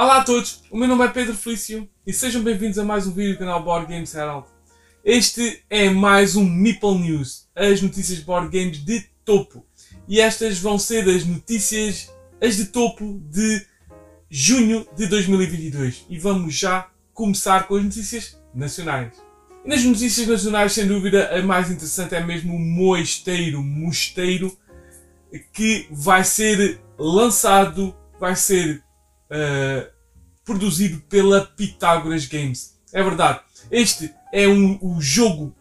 Olá a todos, o meu nome é Pedro Felício e sejam bem-vindos a mais um vídeo do canal Board Games Herald. Este é mais um Meeple News, as notícias de board games de topo. E estas vão ser as notícias, as de topo de junho de 2022. E vamos já começar com as notícias nacionais. E nas notícias nacionais, sem dúvida, a mais interessante é mesmo o Moesteiro, Mosteiro, que vai ser lançado, vai ser uh, produzido pela Pitágoras Games. É verdade, este é um, um jogo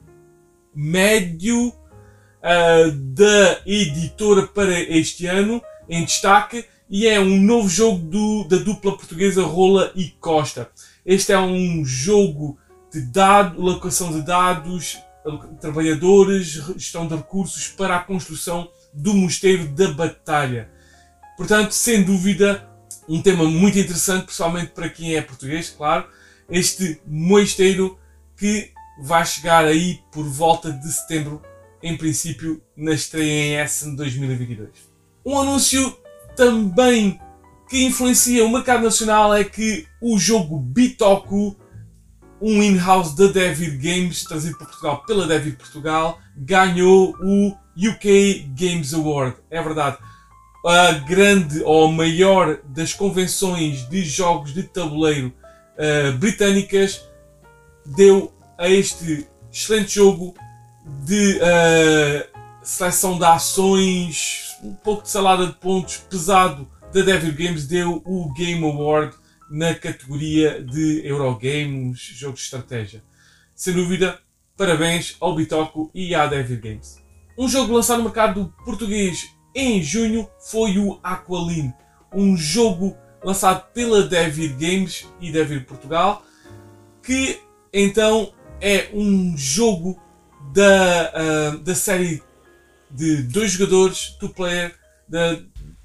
médio uh, da editora para este ano, em destaque, e é um novo jogo do, da dupla portuguesa Rola e Costa. Este é um jogo de dados, locação de dados, trabalhadores, gestão de recursos para a construção do Mosteiro da Batalha. Portanto, sem dúvida, um tema muito interessante, principalmente para quem é português, claro. Este mosteiro que vai chegar aí por volta de setembro, em princípio, na estreia em Essen 2022. Um anúncio também que influencia o mercado nacional é que o jogo Bitoku, um in-house da Devir Games, trazido para Portugal pela Devir Portugal, ganhou o UK Games Award. É verdade. A grande ou a maior das convenções de jogos de tabuleiro uh, britânicas deu a este excelente jogo de uh, seleção de ações, um pouco de salada de pontos pesado da Devil Games, deu o Game Award na categoria de Eurogames, jogo de estratégia. Sem dúvida, parabéns ao Bitoco e à Devil Games. Um jogo lançado no mercado português em junho foi o Aqualine, um jogo lançado pela Devil Games e Devil Portugal, que então é um jogo da, uh, da série de dois jogadores, two player, da,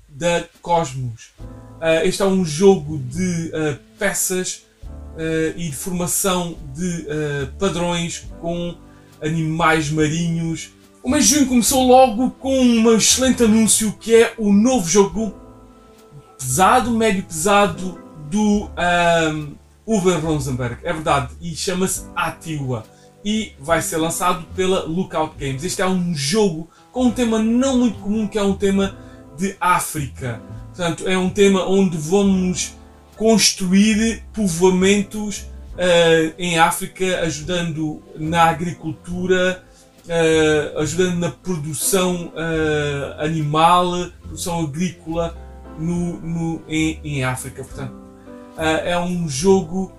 da Cosmos. Uh, este é um jogo de uh, peças e de formação de padrões com animais marinhos, o mês de junho começou logo com um excelente anúncio que é o novo jogo pesado, médio pesado do um, Uwe Rosenberg. É verdade, e chama-se Atiwa. E vai ser lançado pela Lookout Games. Este é um jogo com um tema não muito comum, que é um tema de África. Portanto, é um tema onde vamos construir povoamentos uh, em África, ajudando na agricultura, uh, ajudando na produção uh, animal, produção agrícola no, no, em, em África. Portanto, uh, é um jogo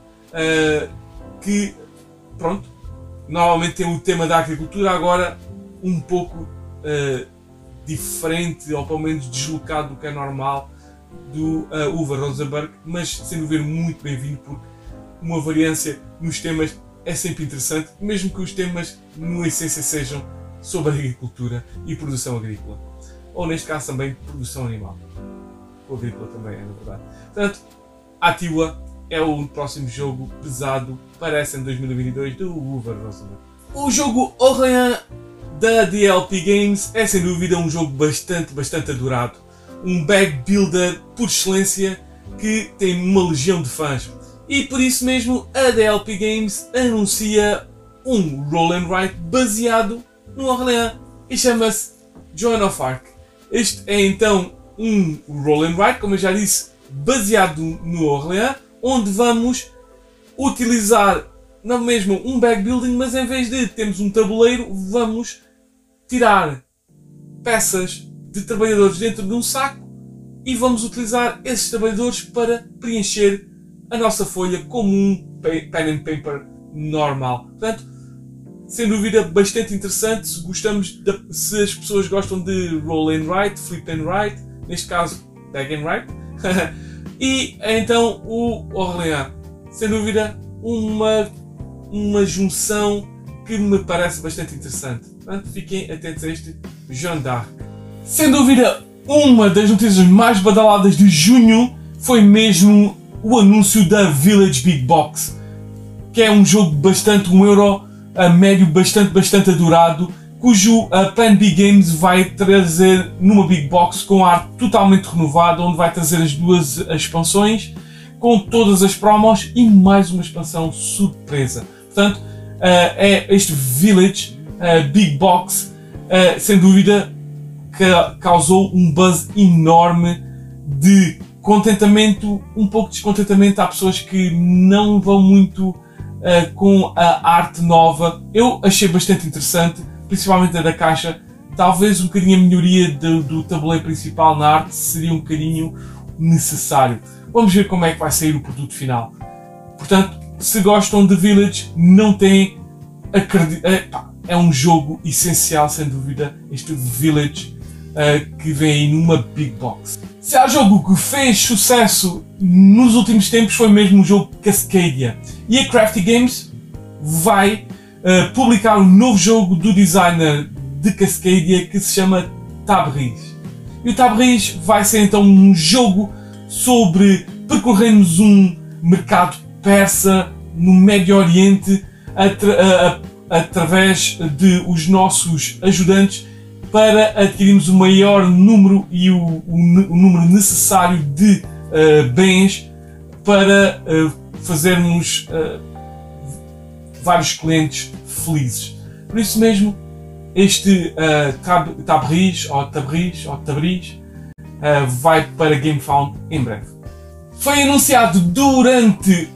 que, pronto, normalmente tem o tema da agricultura, agora um pouco diferente, ou pelo menos deslocado do que é normal do uh, Uwe Rosenberg, mas sendo ver muito bem-vindo porque uma variância nos temas é sempre interessante, mesmo que os temas, no essência, sejam sobre agricultura e produção agrícola. Ou, neste caso, também produção animal. Ou agrícola também, é na verdade. Portanto, Atiwa é o próximo jogo pesado, parece em 2022, do Uber. O jogo Orléans da DLP Games é sem dúvida um jogo bastante, bastante adorado. Um bag builder por excelência que tem uma legião de fãs. E por isso mesmo a DLP Games anuncia um roll and write baseado no Orléans e chama-se Joan of Arc. Este é então um roll and write, como eu já disse, baseado no Orléans, onde vamos utilizar não mesmo um bag building, mas em vez de termos um tabuleiro, vamos tirar peças de trabalhadores dentro de um saco e vamos utilizar esses trabalhadores para preencher a nossa folha como um pen and paper normal. Portanto, sem dúvida bastante interessante se gostamos de, se as pessoas gostam de roll and write, flip and write, neste caso bag and write. e então o Orléans, sem dúvida uma uma junção que me parece bastante interessante. Portanto, fiquem atentos a este Jean d'Arc. Sem dúvida, uma das notícias mais badaladas de junho foi mesmo o anúncio da Village Big Box, que é um jogo bastante, um euro a médio bastante, bastante adorado, cujo a Plan B Games vai trazer numa Big Box com arte totalmente renovada, onde vai trazer as duas expansões, com todas as promos e mais uma expansão surpresa. Portanto, uh, é este Village uh, Big Box, uh, sem dúvida, que causou um buzz enorme de contentamento, um pouco de descontentamento. Há pessoas que não vão muito com a arte nova. Eu achei bastante interessante, principalmente a da caixa. Talvez um bocadinho a melhoria do, do tabuleiro principal na arte seria um bocadinho necessário. Vamos ver como é que vai sair o produto final. Portanto, se gostam de Village, não têm. É, é, um jogo essencial, sem dúvida, este Village uh, que vem numa Big Box. Se há jogo que fez sucesso nos últimos tempos, foi mesmo o jogo Cascadia. E a Crafty Games vai uh, publicar um novo jogo do designer de Cascadia que se chama Tabriz. E o Tabriz vai ser então um jogo sobre percorrermos um mercado persa no Médio Oriente atra através de os nossos ajudantes para adquirirmos o maior número e o, o, o número necessário de uh, bens para uh, fazermos uh, vários clientes felizes. Por isso mesmo, este uh, tab Tabriz ou Tabriz ou Tabriz vai para GameFound em breve. Foi anunciado durante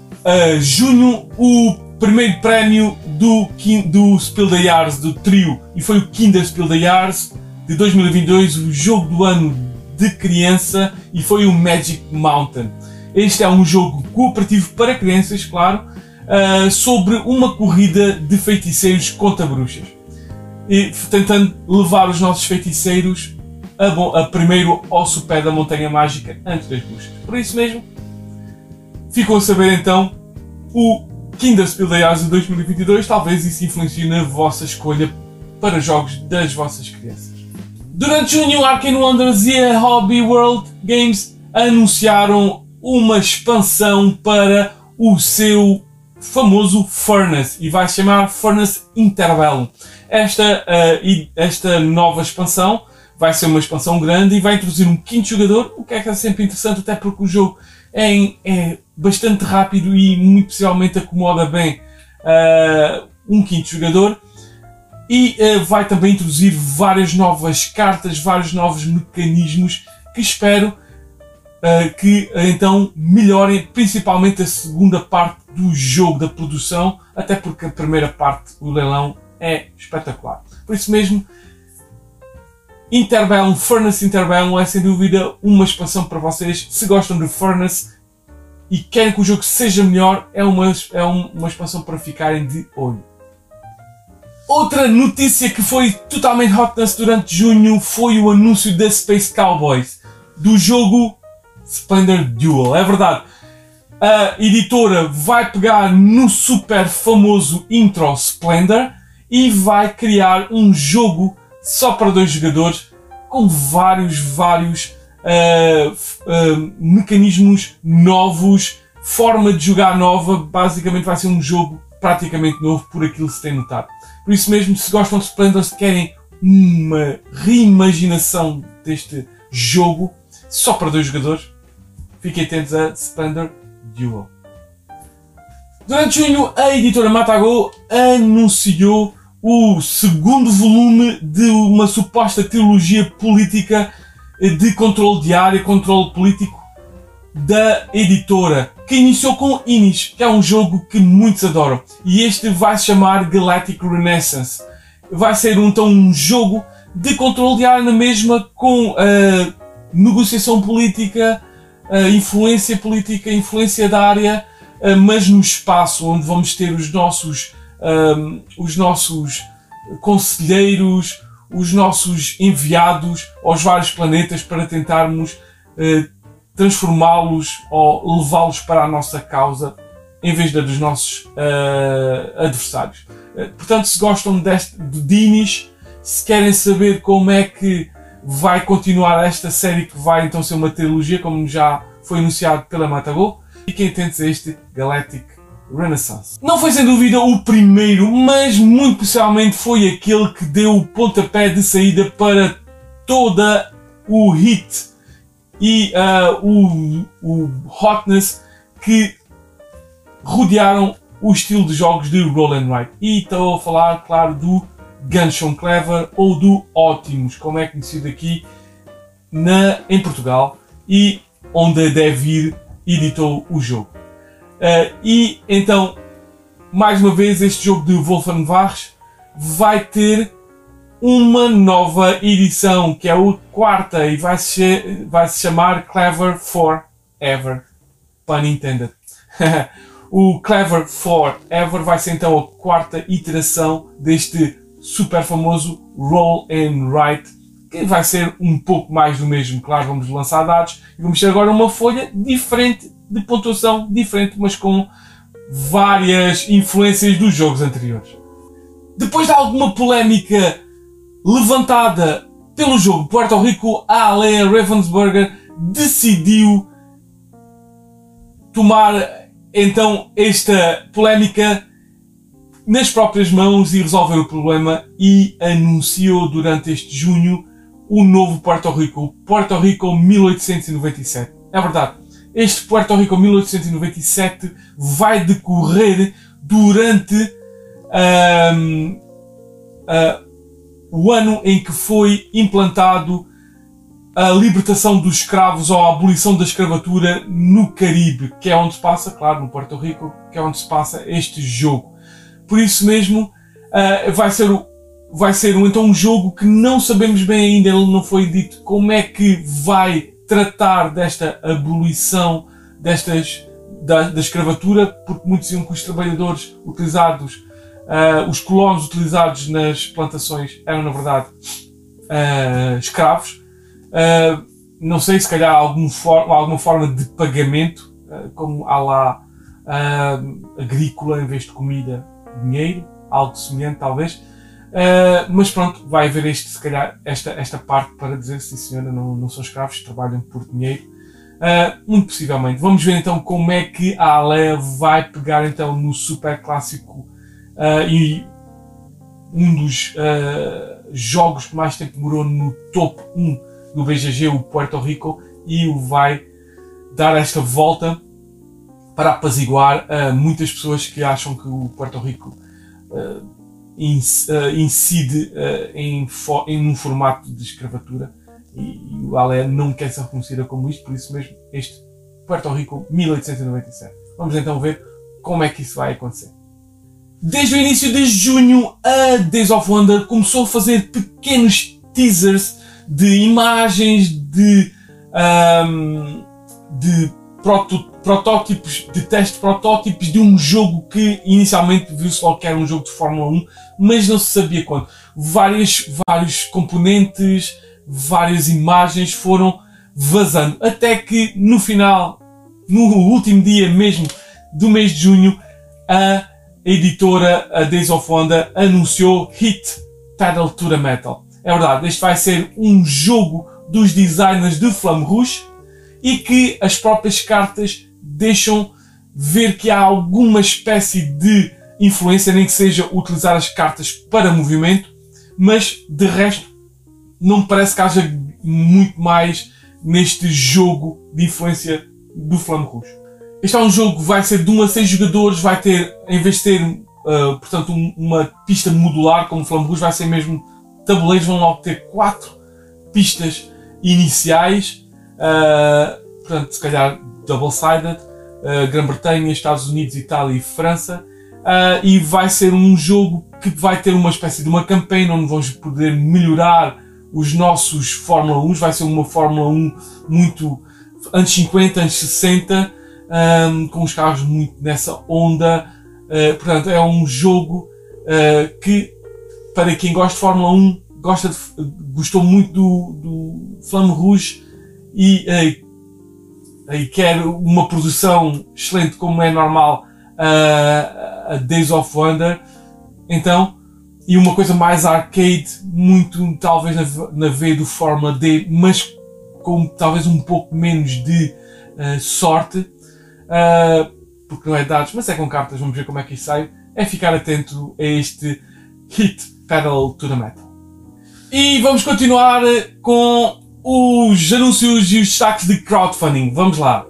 junho o primeiro prémio do, do Spiel des Jahres, do trio, e foi o Kinder Spiel des Jahres de 2022, o jogo do ano de criança, e foi o Magic Mountain. Este é um jogo cooperativo para crianças, claro, uh, sobre uma corrida de feiticeiros contra bruxas. E tentando levar os nossos feiticeiros a, bom, a primeiro ao sopé da Montanha Mágica antes das bruxas. Por isso mesmo, ficam a saber então o Kinder Spiel de 2022. Talvez isso influencie na vossa escolha para jogos das vossas crianças. Durante junho, Arkane Wonders e a Hobby World Games anunciaram uma expansão para o seu famoso Furnace e vai chamar Furnace Interbellum. Esta, uh, esta nova expansão vai ser uma expansão grande e vai introduzir um quinto jogador, o que é que é sempre interessante, até porque o jogo é, é bastante rápido e muito possivelmente acomoda bem uh, um quinto jogador. E uh, vai também introduzir várias novas cartas, vários novos mecanismos que espero uh, que então melhorem principalmente a segunda parte do jogo, da produção, até porque a primeira parte, o leilão, é espetacular. Por isso mesmo, Interbellum, Furnace Interbellum é sem dúvida uma expansão para vocês. Se gostam de Furnace e querem que o jogo seja melhor, é uma, é uma expansão para ficarem de olho. Outra notícia que foi totalmente hotness durante junho foi o anúncio da Space Cowboys, do jogo Splendor Duel. É verdade, a editora vai pegar no super famoso Intro Splendor e vai criar um jogo só para dois jogadores, com vários, vários uh, mecanismos novos, forma de jogar nova. Basicamente, vai ser um jogo praticamente novo, por aquilo que se tem notado. Por isso mesmo, se gostam de Splendor, se querem uma reimaginação deste jogo só para dois jogadores, fiquem atentos a Splendor Duel. Durante junho, a editora Matago anunciou o segundo volume de uma suposta teologia política de controle de área, controle político da editora, que iniciou com Inis, que é um jogo que muitos adoram. E este vai se chamar Galactic Renaissance. Vai ser então um jogo de controle de área na mesma com uh, negociação política, uh, influência política, influência da área, uh, mas no espaço onde vamos ter os nossos os nossos conselheiros, os nossos enviados aos vários planetas para tentarmos uh, transformá-los ou levá-los para a nossa causa em vez da dos nossos uh, adversários. Uh, portanto, se gostam deste, de Dinis, se querem saber como é que vai continuar esta série que vai então ser uma trilogia, como já foi anunciado pela Matago, fiquem atentos a este Galactic Renaissance. Não foi sem dúvida o primeiro, mas muito especialmente foi aquele que deu o pontapé de saída para toda o hit e uh, o, o hotness que rodearam o estilo de jogos de Roll and Write. E estou a falar, claro, do Gunshot Clever ou do Optimus, como é conhecido aqui na, em Portugal e onde a Devir editou o jogo. Uh, e então, mais uma vez, este jogo de Wolfenbach vai ter uma nova edição, que é a quarta, e vai se, vai se chamar Clever Forever. Pun intended. o Clever Forever vai ser então a quarta iteração deste super famoso Roll and Write, que vai ser um pouco mais do mesmo. Claro, vamos lançar dados e vamos ter agora uma folha diferente, de pontuação diferente, mas com várias influências dos jogos anteriores. Depois de alguma polémica levantada pelo jogo Puerto Rico, a Alea Ravensburger decidiu tomar então esta polémica nas próprias mãos e resolver o problema e anunciou durante este junho o novo Puerto Rico, Puerto Rico 1897. É verdade, este Puerto Rico 1897 vai decorrer durante um, uh, o ano em que foi implantado a libertação dos escravos ou a abolição da escravatura no Caribe, que é onde se passa, claro, no Porto Rico, que é onde se passa este jogo. Por isso mesmo, uh, vai ser vai ser então um jogo que não sabemos bem ainda, ele não foi dito como é que vai tratar desta abolição destas da, da escravatura, porque muitos diziam que os trabalhadores utilizados Uh, os colonos utilizados nas plantações eram, na verdade, uh, escravos. Uh, não sei, se calhar algum for alguma forma de pagamento, como há lá agrícola em vez de comida, dinheiro, algo semelhante talvez. Mas pronto, vai haver este, se calhar, esta, esta parte para dizer, sim senhora, não, não são escravos, trabalham por dinheiro. muito possivelmente. Vamos ver então como é que a Alea vai pegar então no super clássico Uh, e um dos uh, jogos que mais tempo demorou no top 1 do BGG, o Puerto Rico, e o vai dar esta volta para apaziguar uh, muitas pessoas que acham que o Puerto Rico incide em, em um formato de escravatura e, e o Ale não quer ser reconhecida como isto, por isso mesmo este Puerto Rico 1897. Vamos então ver como é que isso vai acontecer. Desde o início de junho, a Days of Wonder começou a fazer pequenos teasers de imagens, de, um, de proto, protótipos, de teste protótipos de um jogo que inicialmente viu-se logo que era um jogo de Fórmula 1, mas não se sabia quando. Vários, vários componentes, várias imagens foram vazando, até que no final, no último dia mesmo do mês de junho, a a editora a Days of Wonder anunciou Hit Pedal to the Metal. É verdade, este vai ser um jogo dos designers de Flamme Rouge e que as próprias cartas deixam ver que há alguma espécie de influência, nem que seja utilizar as cartas para movimento, mas de resto não me parece que haja muito mais neste jogo de influência do Flamme Rouge. Este é um jogo que vai ser de 1 a 6 jogadores, vai ter, em vez de ter, uh, portanto, um, uma pista modular como o Flamboyant, vai ser mesmo tabuleiros, vão logo ter 4 pistas iniciais, uh, portanto, se calhar double-sided, uh, Grã-Bretanha, Estados Unidos, Itália e França, uh, e vai ser um jogo que vai ter uma espécie de uma campanha onde vamos poder melhorar os nossos Fórmula 1, vai ser uma Fórmula 1 muito anos 50, anos 60, um, com os carros muito nessa onda. Uh, portanto, é um jogo uh, que, para quem gosta de Fórmula 1, gosta de, gostou muito do, do Rouge e, e quer uma produção excelente como é normal a Days of Wonder. Então, e uma coisa mais arcade, muito talvez na, na do Fórmula D, mas com talvez um pouco menos de uh, sorte uh, porque não é dados, mas é com cartas, vamos ver como é que isso sai, é ficar atento a este Hit Pedal to the Metal. E vamos continuar com os anúncios e os destaques de crowdfunding. Vamos lá.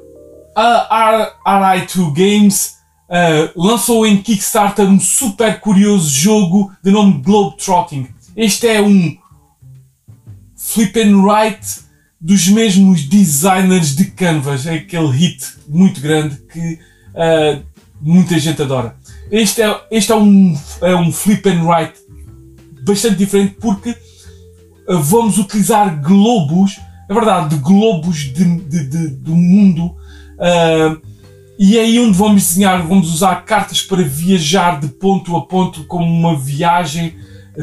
a RI2 Games uh, lançou em Kickstarter um super curioso jogo de nome Globetrotting. Este é um flip and write dos mesmos designers de Canvas, é aquele hit muito grande que uh, muita gente adora. Este é, este é, um, é um flip and write bastante diferente porque vamos utilizar globos, é verdade, de globos de, de, de, do mundo. Uh, e é aí onde vamos desenhar, vamos usar cartas para viajar de ponto a ponto como uma viagem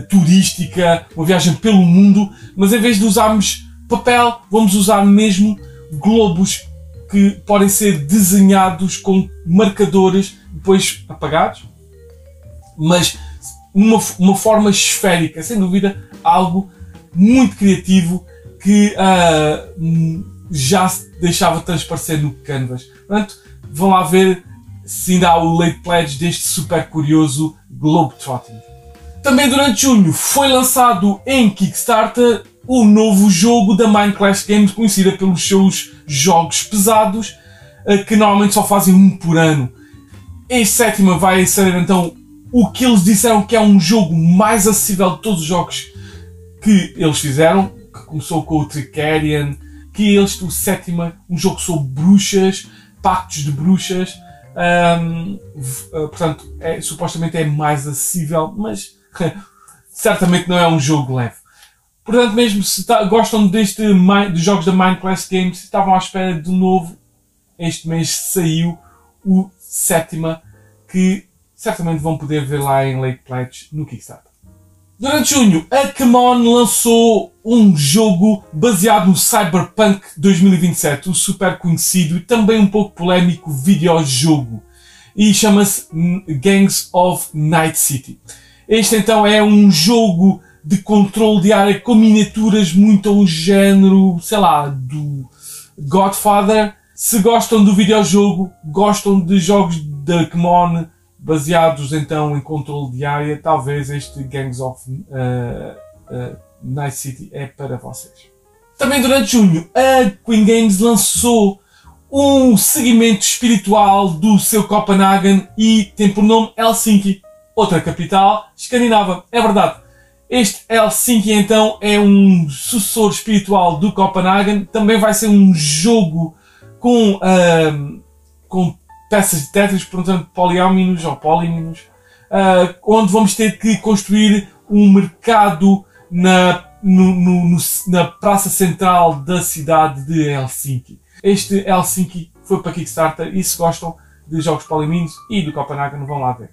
turística, uma viagem pelo mundo, mas em vez de usarmos papel, vamos usar mesmo globos que podem ser desenhados com marcadores depois apagados, mas uma, uma forma esférica, sem dúvida, algo muito criativo que uh, já se deixava transparecer no Canvas. Portanto, vão lá ver se ainda há o late pledge deste super curioso Globetrotting. Também durante junho foi lançado em Kickstarter o novo jogo da Minecraft Games, conhecida pelos seus jogos pesados, eh, que normalmente só fazem um por ano. Este sétima vai ser então o que eles disseram que é um jogo mais acessível de todos os jogos que eles fizeram, que começou com o Tricarian, que este, o sétima, um jogo sobre bruxas, pactos de bruxas, um, eh, portanto, é, supostamente é mais acessível, mas certamente não é um jogo leve. Portanto, mesmo se tá, gostam deste dos jogos da Minecraft Games, estavam à espera de novo, este mês saiu o sétima, que certamente vão poder ver lá em Lake Pledge no Kickstarter. Durante junho, a Camon lançou um jogo baseado no Cyberpunk 2027, o super conhecido e também um pouco polémico videojogo. E chama-se Gangs of Night City. Este então é um jogo de controle de área com miniaturas muito ao género, sei lá, do Godfather. Se gostam do videojogo, gostam de jogos da Kmon baseados então em controle de área, talvez este Gangs of uh, uh, Night City é para vocês. Também durante junho, a Queen Games lançou um segmento espiritual do seu Copenhagen e tem por nome Helsinki outra capital escandinava. É verdade. Este Helsinki então é um sucessor espiritual do Copenhagen. Também vai ser um jogo com, uh, com peças de Tetris, portanto polióminos ou políminos, uh, onde vamos ter que construir um mercado na, no, no, na praça central da cidade de Helsinki. Este Helsinki foi para Kickstarter e se gostam de jogos poliminos e do Copenhagen vão lá ver.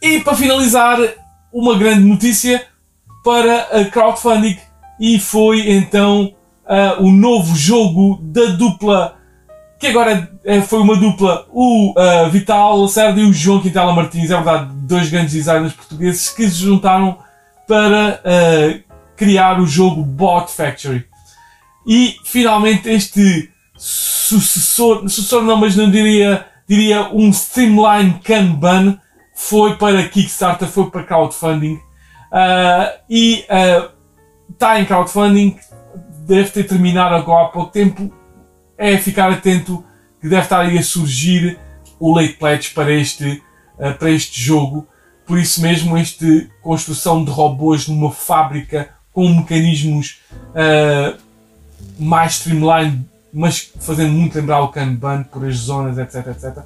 E para finalizar, uma grande notícia para a crowdfunding e foi então uh, o novo jogo da dupla que agora é, foi uma dupla, o uh, Vital Lacerda e o João Quintela Martins, é verdade, dois grandes designers portugueses que se juntaram para uh, criar o jogo Bot Factory. E finalmente este sucessor, sucessor não, mas não diria, diria um Streamline Kanban, foi para Kickstarter, foi para crowdfunding uh, e está em crowdfunding, deve ter terminado agora há pouco tempo. É ficar atento que deve estar aí a surgir o late pledge para este, uh, para este jogo. Por isso mesmo, esta construção de robôs numa fábrica com mecanismos mais streamlined, mas fazendo muito lembrar o Kanban por as zonas, etc, etc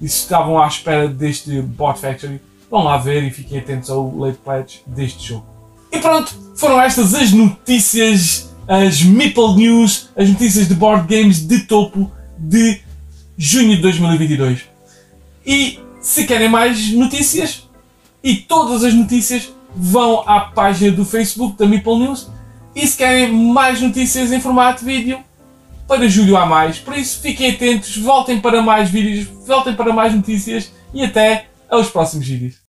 e se estavam à espera deste Bot Factory, vão lá ver e fiquem atentos ao late pledge deste jogo. E pronto, foram estas as notícias, as Meeple News, as notícias de board games de topo de junho de 2022. E se querem mais notícias, e todas as notícias vão à página do Facebook da Meeple News. E se querem mais notícias em formato vídeo, para julho há mais. Por isso, fiquem atentos, voltem para mais vídeos, voltem para mais notícias e até aos próximos vídeos.